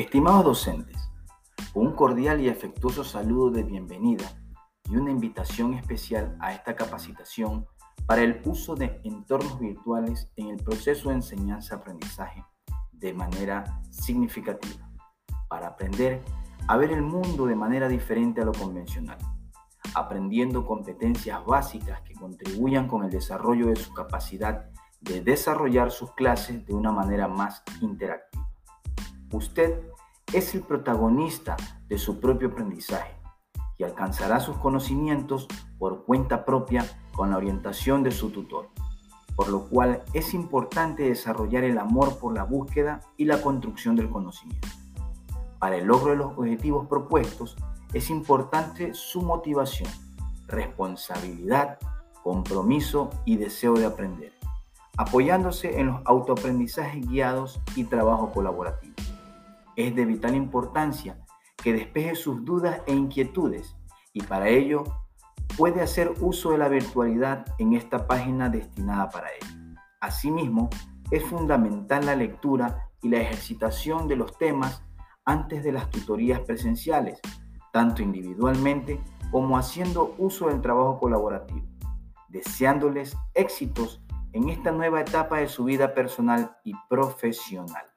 Estimados docentes, un cordial y afectuoso saludo de bienvenida y una invitación especial a esta capacitación para el uso de entornos virtuales en el proceso de enseñanza-aprendizaje de manera significativa, para aprender a ver el mundo de manera diferente a lo convencional, aprendiendo competencias básicas que contribuyan con el desarrollo de su capacidad de desarrollar sus clases de una manera más interactiva. Usted es el protagonista de su propio aprendizaje y alcanzará sus conocimientos por cuenta propia con la orientación de su tutor, por lo cual es importante desarrollar el amor por la búsqueda y la construcción del conocimiento. Para el logro de los objetivos propuestos es importante su motivación, responsabilidad, compromiso y deseo de aprender apoyándose en los autoaprendizajes guiados y trabajo colaborativo. Es de vital importancia que despeje sus dudas e inquietudes y para ello puede hacer uso de la virtualidad en esta página destinada para ello. Asimismo, es fundamental la lectura y la ejercitación de los temas antes de las tutorías presenciales, tanto individualmente como haciendo uso del trabajo colaborativo, deseándoles éxitos en esta nueva etapa de su vida personal y profesional.